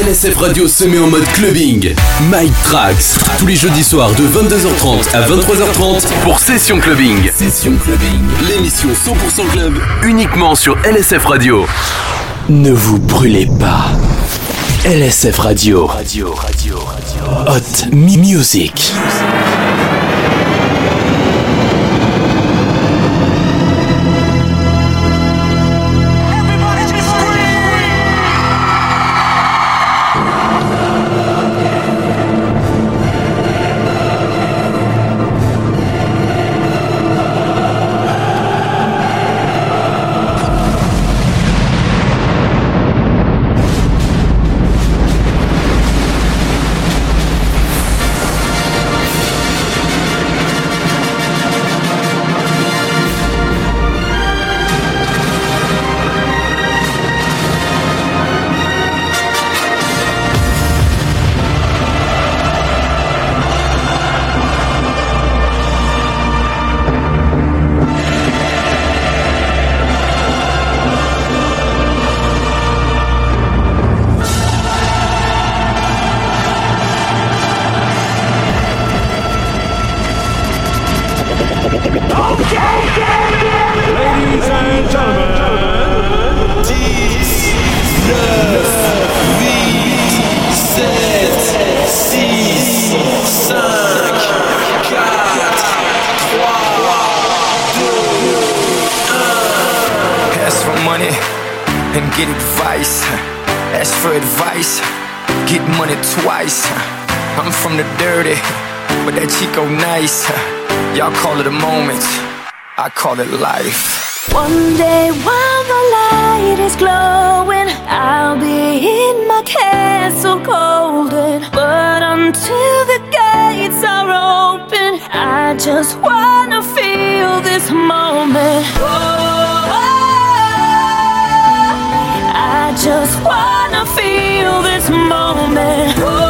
LSF Radio se met en mode clubbing. Mike Tracks, tous les jeudis soirs de 22h30 à 23h30 pour Session Clubbing. Session Clubbing, l'émission 100% club, uniquement sur LSF Radio. Ne vous brûlez pas. LSF Radio. Radio, radio, radio. Hot Music. Just wanna feel this moment. Oh, I just wanna feel this moment. Oh,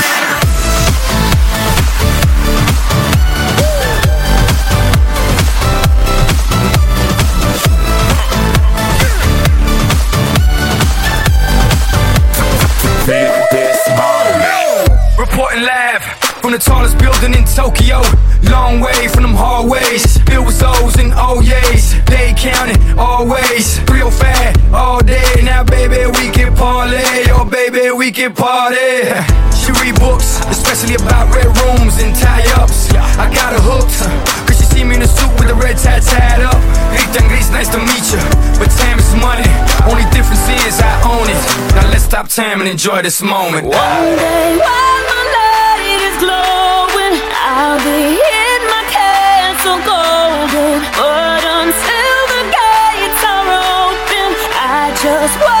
Party. She read books, especially about red rooms and tie ups. I got her hooked. Cause she see me in a suit with a red tie tied up. Hey, Rita Gris, nice to meet you. But time is money. Only difference is I own it. Now let's stop time and enjoy this moment. One day while the light is glowing, I'll be so golden, but until the gates are open, I just wanna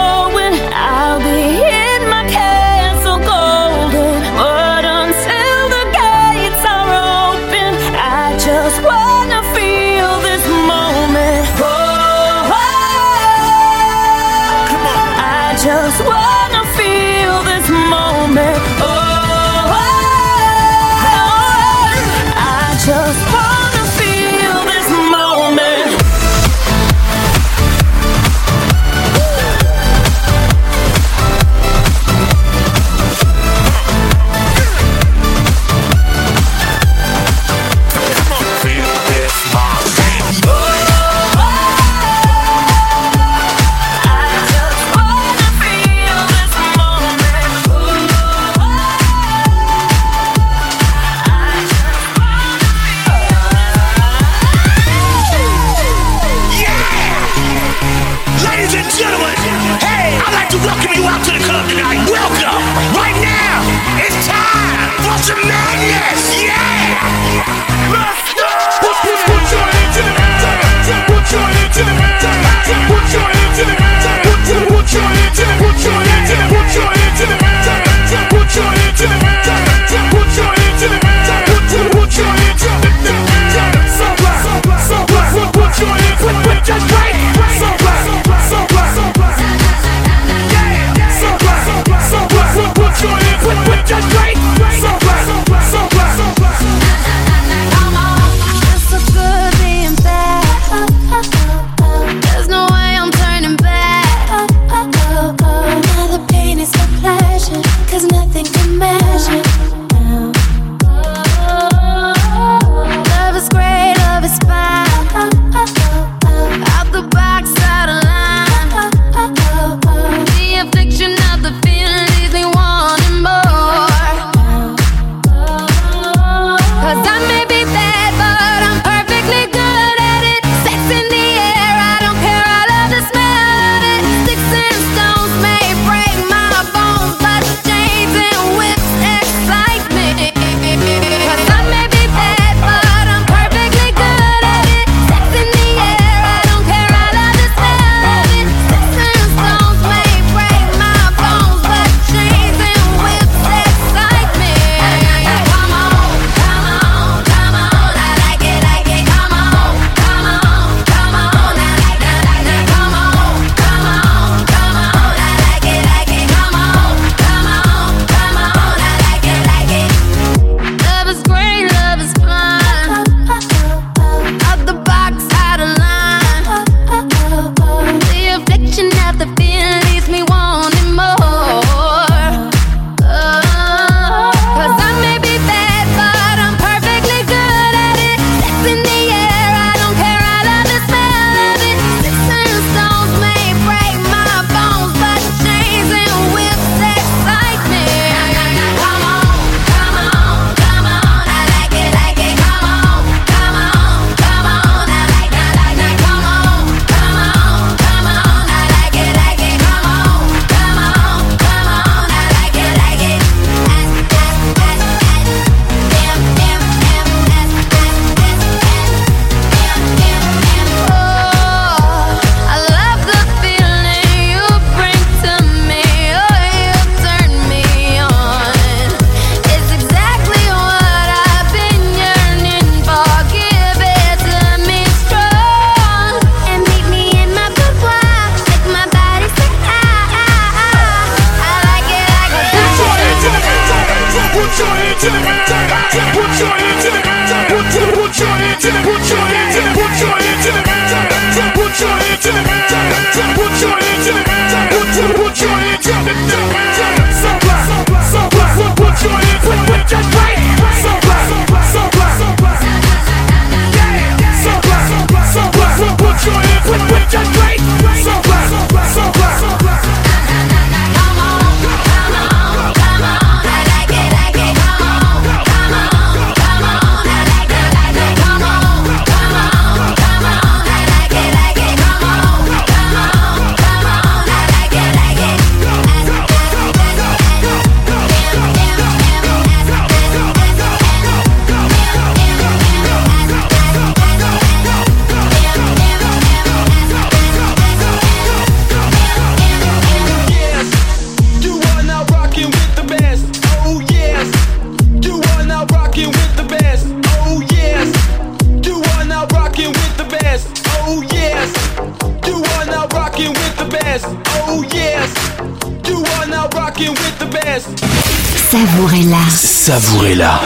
Savourez-la.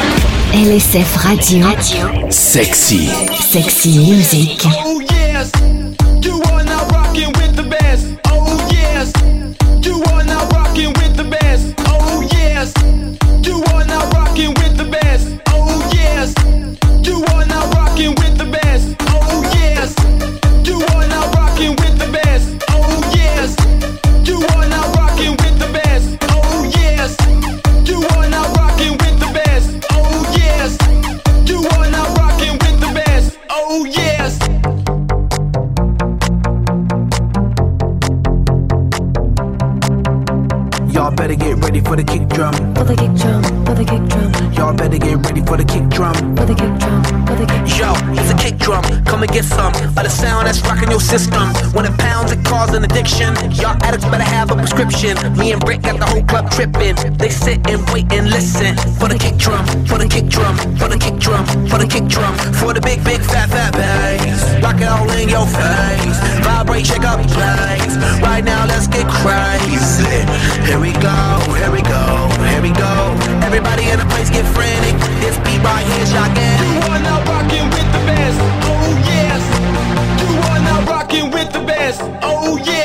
LSF Radio. Radio. Sexy. Sexy music. Me and Brick got the whole club tripping. They sit and wait and listen for the kick drum, for the kick drum, for the kick drum, for the kick drum, for the big, big, fat, fat bass. Rock it all in your face. Vibrate, shake up place. Right now, let's get crazy. Here we go, here we go, here we go. Everybody in the place get frantic. This beat right here, shocking. You are now rocking with the best. Oh yes. You are now rocking with the best. Oh yes.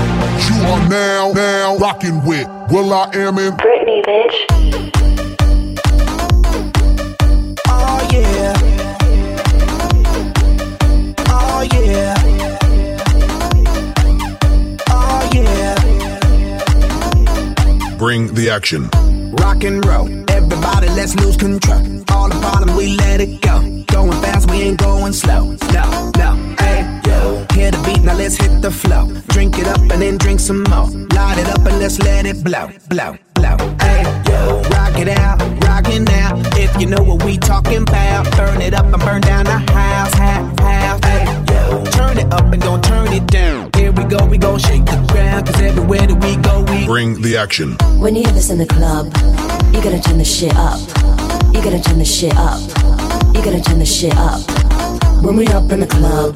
You are now, now rocking with Will I Am in Britney, bitch. Oh yeah. Oh yeah. Oh yeah. Bring the action. Rock and roll. Everybody, let's lose control. All the bottom, we let it go. Going fast, we ain't going slow. No, no, hey. Hear the beat, now let's hit the flow. Drink it up and then drink some more. Light it up and let's let it blow, blow, blow. Hey, yo. Rock it out, rock it now. If you know what we talking about, burn it up and burn down the house, house, house. Hey, yo. Turn it up and don't turn it down. Here we go, we gon' shake the ground. Cause everywhere that we go, we Bring the action. When you have this in the club, you're gonna turn the shit up. You're gonna turn the shit up. You're gonna turn the shit up. When we up in the club,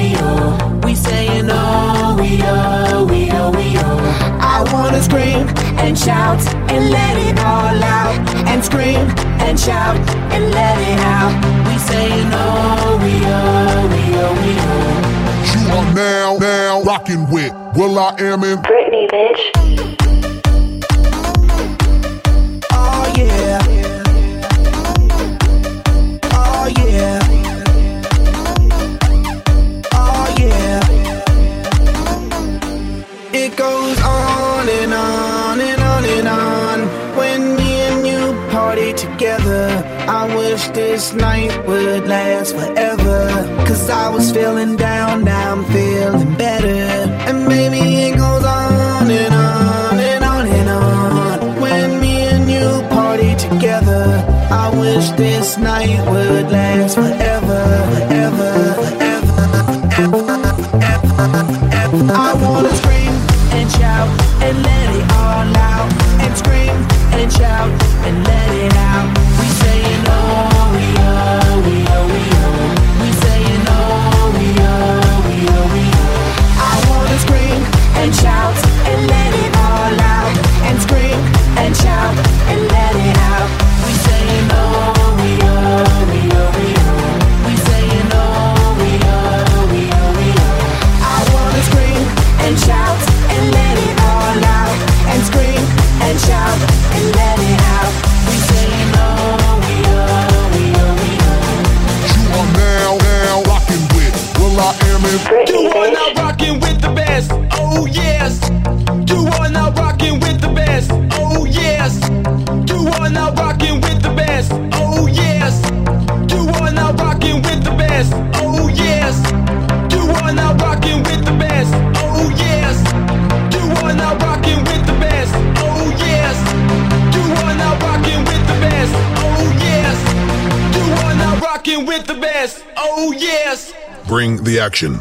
gonna scream and shout and let it all out and scream and shout and let it out. We say no, we are, we are, we are. You are now, now rocking with Will I Am in Britney, bitch. this night would last forever. Cause I was feeling down, now I'm feeling better. And maybe it goes on and on and on and on. When me and you party together, I wish this night would last forever, forever. Super bring the action.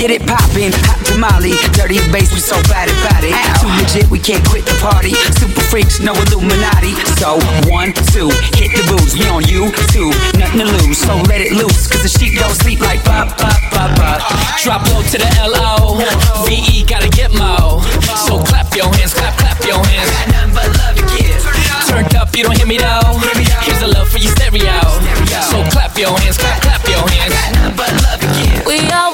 Get it poppin', hot tamale. Dirty bass, we so bad about it. Too legit, we can't quit the party. Super freaks, no Illuminati. So, one, two, hit the booze. We on you, two, nothing to lose. So let it loose, cause the sheep don't sleep like bop, bop, bop, bop. Drop low to the L-O. V-E, gotta get mo. So clap your hands, clap, clap your hands. Got nothing but love to give. Turned up, you don't hear me though. Here's a love for your stereo. So clap your hands, clap, clap your hands. Got nothing but love to give. We all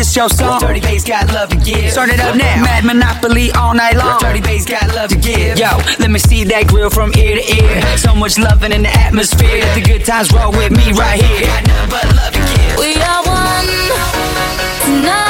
this your song. Dirty bass got love to give. Start it up now. Mad Monopoly all night long. Dirty bass got love to give. Yo, let me see that grill from ear to ear. So much loving in the atmosphere. Let the good times roll with me right here. Got nothing but love to give. We are one tonight,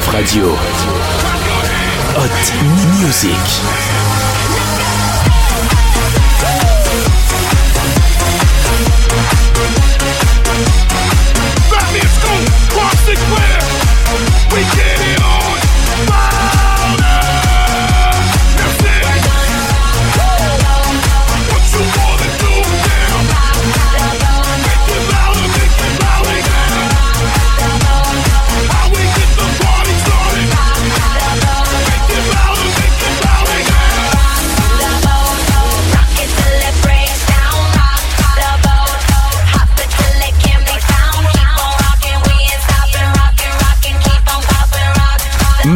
Radio. Hot Music.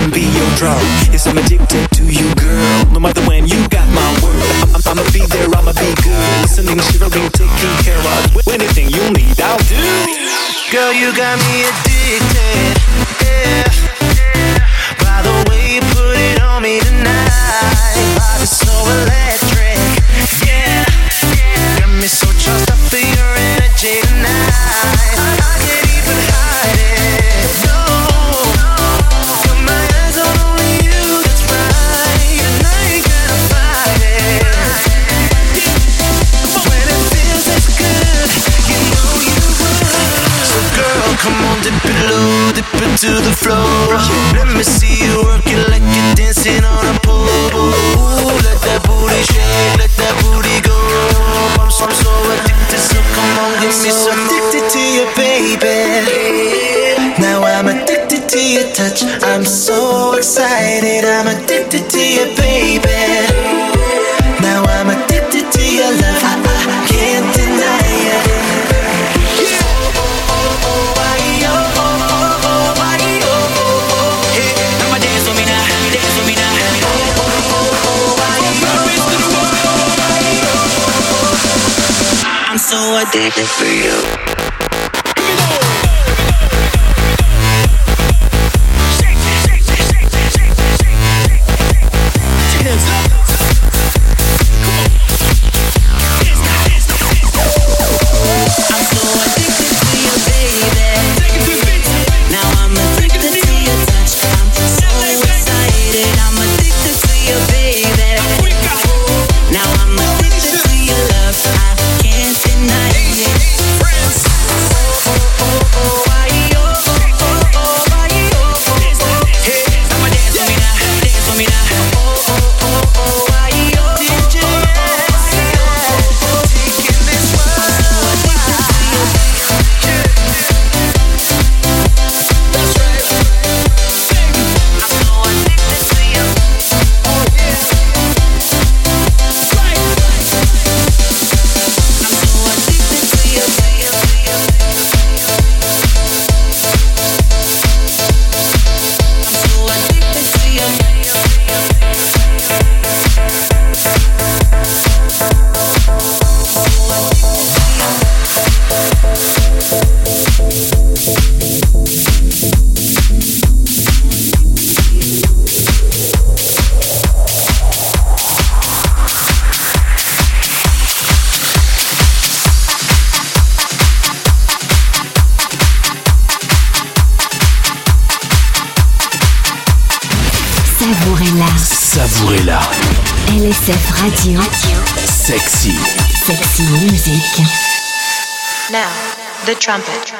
can be your drug. Yes, I'm addicted to you, girl. No matter when, you got my word. I- am going to be there, I'ma be good. Listening, shivering, taking care of. Anything you need, I'll do. Girl, you got me addicted. Yeah. yeah. By the way you put it on me tonight, I was so relaxed. to the floor. Let me see you working like you're dancing on a pole. Ooh, let that booty shake, let that booty go. I'm, so, I'm so addicted, so come on, give me some. Addicted to you, baby. Now I'm addicted to your touch. I'm so excited, I'm addicted to you, baby. the trumpet.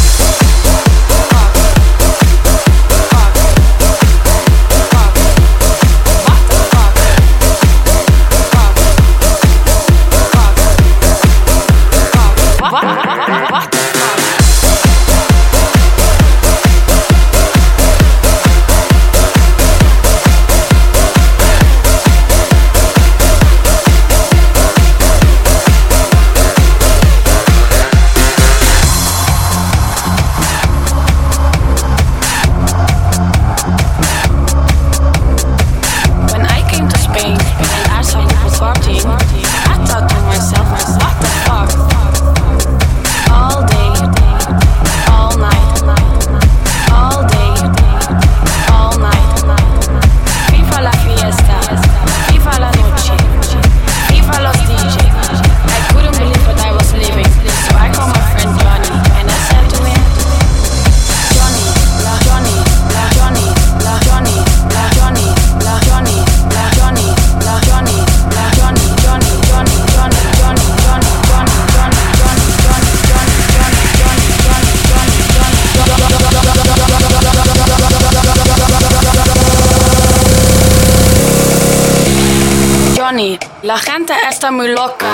Está muy loca.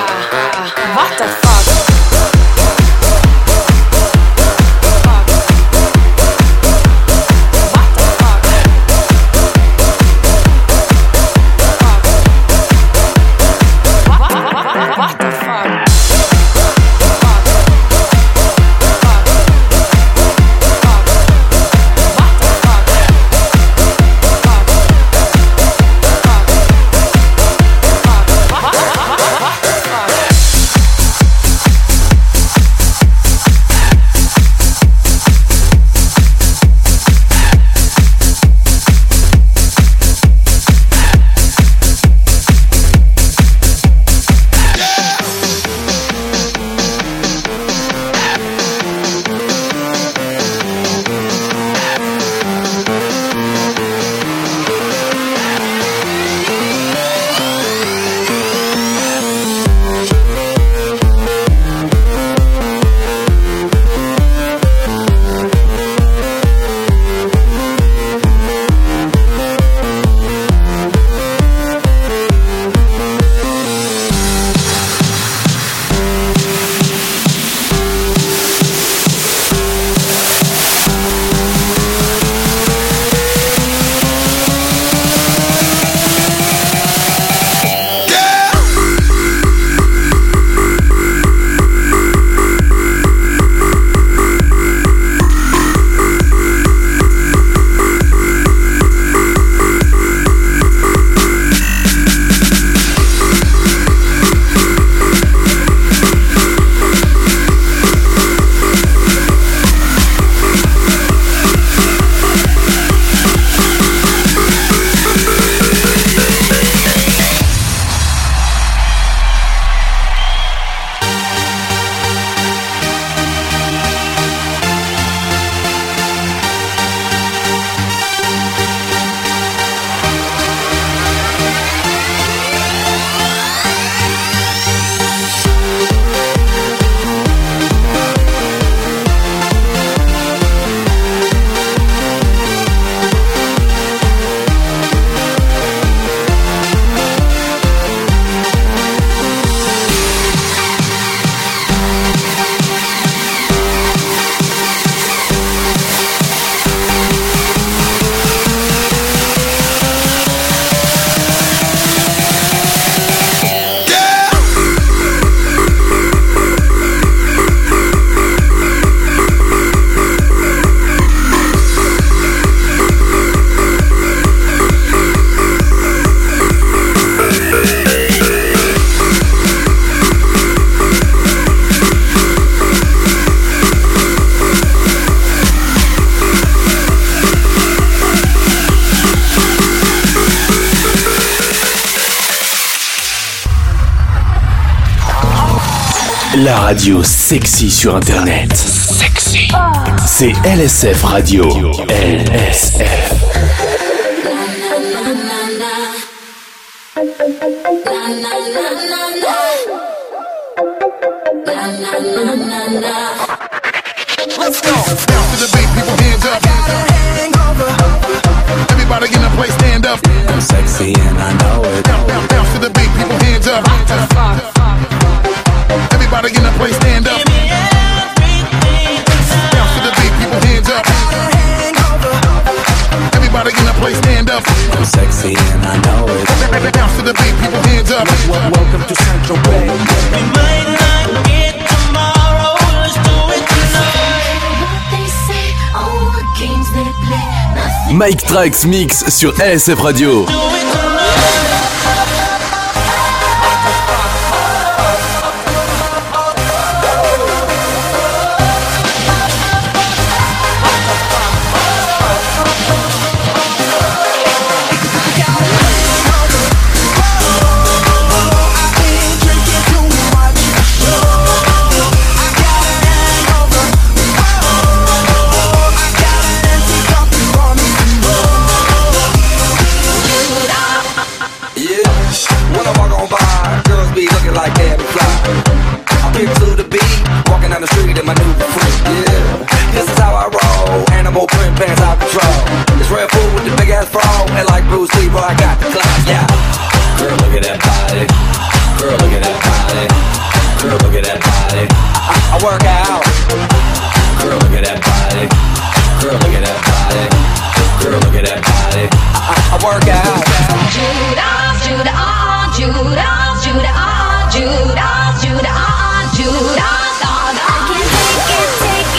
La radio sexy sur internet. Sexy. C'est LSF Radio. LSF. Let's go. Bounce to the beat, people hands up. Everybody in the place stand up. I'm sexy and I know it. Bounce, bounce to the beat, people hands up. Everybody in the place stand up. Bounce to the beat, people hands up. Everybody in the place stand up. I'm sexy and I know it. Bounce to the beat, people hands up. Welcome to Central Bay. We might not get tomorrow, let's do it tonight. What they say, oh, what games they play. Nothing Mike Trax Mix sur LSF Radio. Yeah, body. I, I work out. Girl, look at that body. Girl, look at that body. Girl, look at that body. I, I, I work out. Judas, Judas, Judas, Judas, Judas, Judas, Judas, ah, I can't take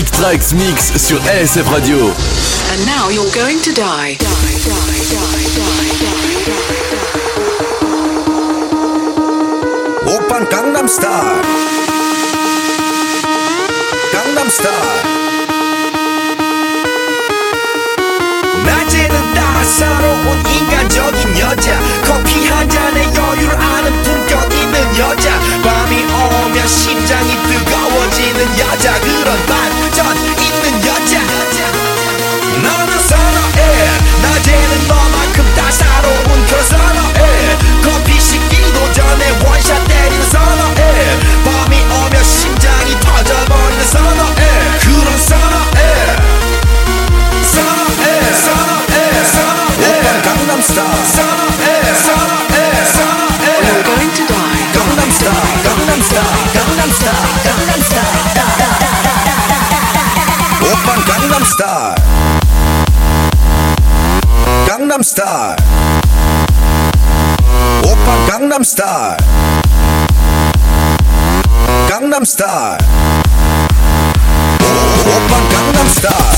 Mike Trax Mix sur LSF Radio. And now you're going to die. 오빤 강남스타일. 강남스타일. 낮에는 따사로운 인간적인 여자. 커피 한 잔에 여유를 아는 품격 있는 여자. 밤이 오면 심장이 뜨거워지는 여자. 그런 Star. Opa Gangnam Star. Gangnam Style. Opa Gangnam Star.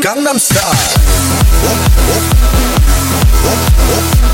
Gangnam Style. Oh, oh, oh, oh.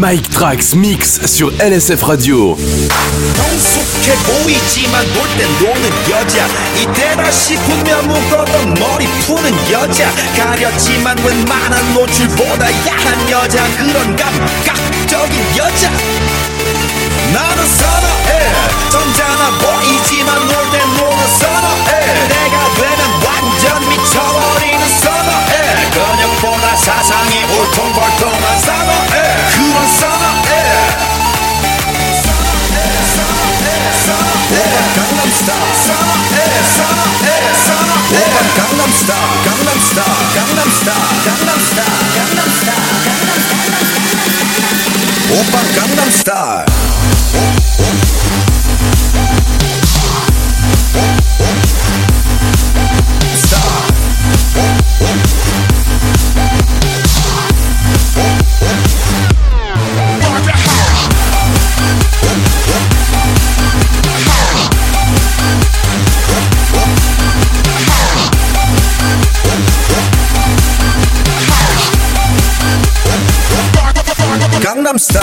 Mike Trax Mix sur LSF Radio. 성숙해 보이지만 놀땐 노는 여자. 이때다 싶으면 묶었던 머리 푸는 여자. 가렸지만 웬만한 노출보다 야한 여자. 그런 감각적인 여자. 나는 선어해. 점잖아 보이지만 놀 땐 노는 선어해. 내가 되면 완전 미쳐버리는 선어해. 근육보다 사상이 울퉁불퉁한 선 Gangnam Style. Gangnam Style.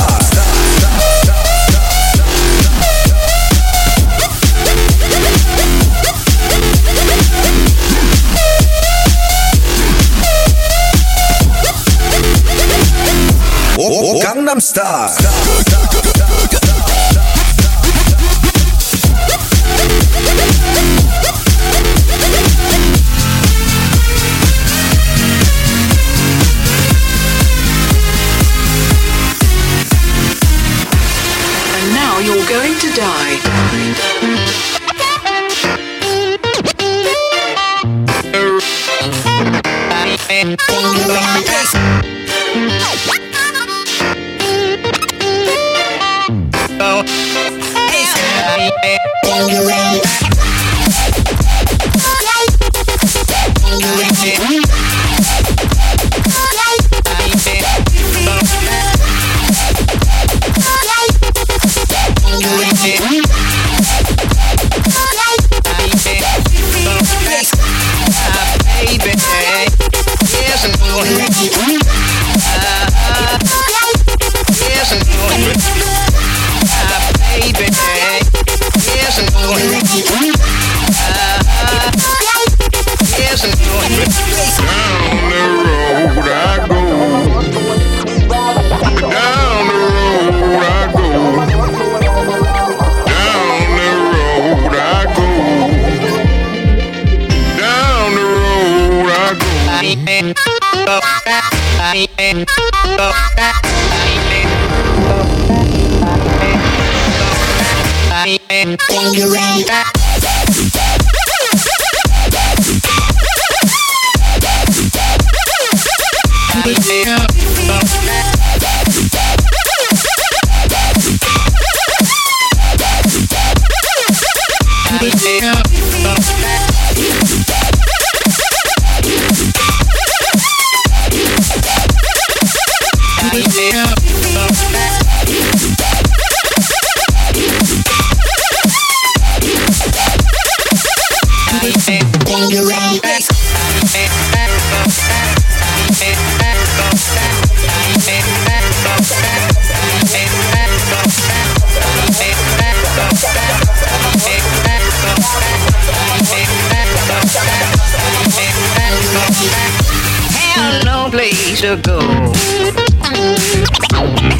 오, 오, Gangnam Style. To die. Hell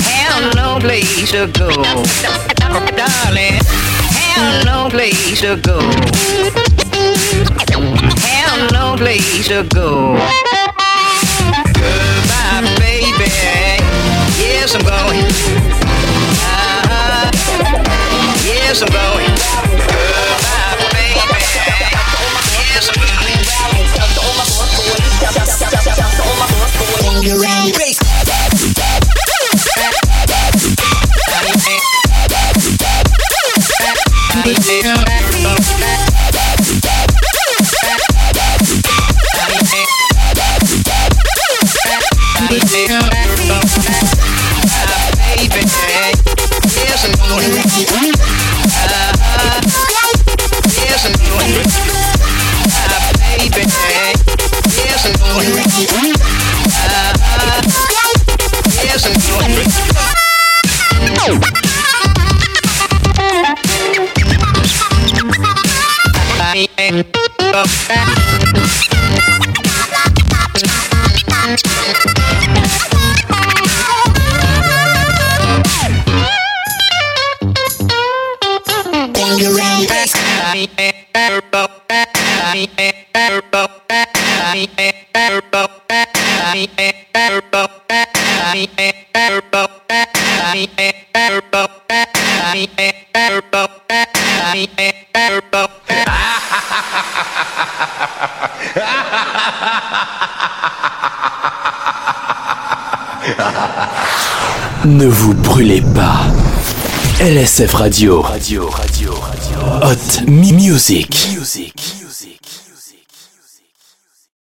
Hell no place to go. Darling, hell no place to go. Hell no place to go. Goodbye, baby. Yes, I'm going. Uh-huh. Yes, I'm going. Goodbye, baby. Baby, yes, I'm Ne vous brûlez pas. LSF Radio. Radio, radio, radio. Hot Music. Music.